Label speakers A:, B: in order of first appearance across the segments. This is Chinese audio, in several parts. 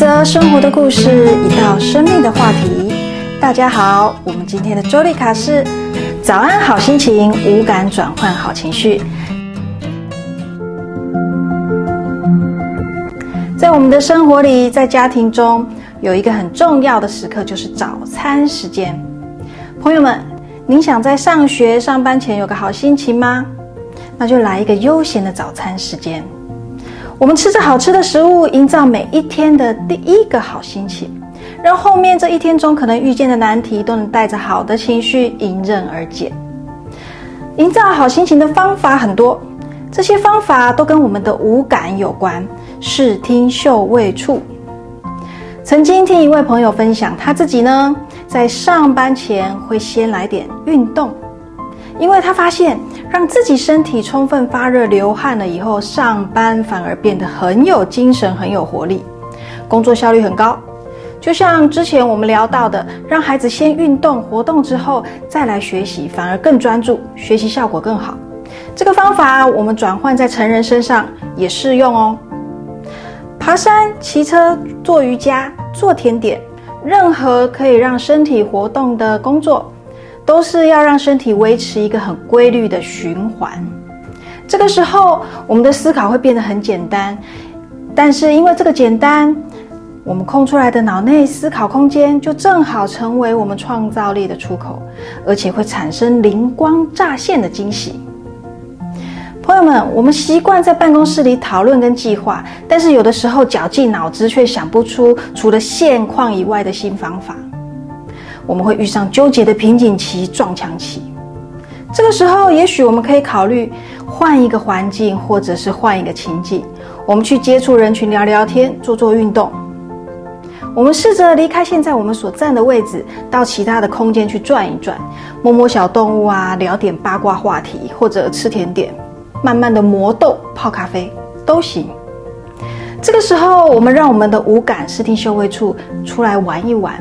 A: 则生活的故事，一道生命的话题。大家好，我们今天的周丽卡是早安好心情，无感转换好情绪。在我们的生活里，在家庭中，有一个很重要的时刻，就是早餐时间。朋友们，您想在上学、上班前有个好心情吗？那就来一个悠闲的早餐时间。我们吃着好吃的食物，营造每一天的第一个好心情，让后面这一天中可能遇见的难题都能带着好的情绪迎刃而解。营造好心情的方法很多，这些方法都跟我们的五感有关，视听嗅味触。曾经听一位朋友分享，他自己呢在上班前会先来点运动，因为他发现。让自己身体充分发热、流汗了以后，上班反而变得很有精神、很有活力，工作效率很高。就像之前我们聊到的，让孩子先运动活动之后再来学习，反而更专注，学习效果更好。这个方法我们转换在成人身上也适用哦。爬山、骑车、做瑜伽、做甜点，任何可以让身体活动的工作。都是要让身体维持一个很规律的循环。这个时候，我们的思考会变得很简单，但是因为这个简单，我们空出来的脑内思考空间就正好成为我们创造力的出口，而且会产生灵光乍现的惊喜。朋友们，我们习惯在办公室里讨论跟计划，但是有的时候绞尽脑汁却想不出除了现况以外的新方法。我们会遇上纠结的瓶颈期、撞墙期，这个时候，也许我们可以考虑换一个环境，或者是换一个情境，我们去接触人群聊聊天、做做运动。我们试着离开现在我们所站的位置，到其他的空间去转一转，摸摸小动物啊，聊点八卦话题，或者吃甜点，慢慢的磨豆、泡咖啡都行。这个时候，我们让我们的五感、视听、嗅味、处出来玩一玩。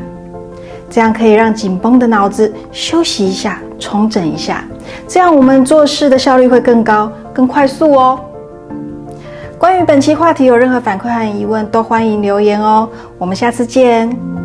A: 这样可以让紧绷的脑子休息一下，重整一下，这样我们做事的效率会更高、更快速哦。关于本期话题有任何反馈和疑问，都欢迎留言哦。我们下次见。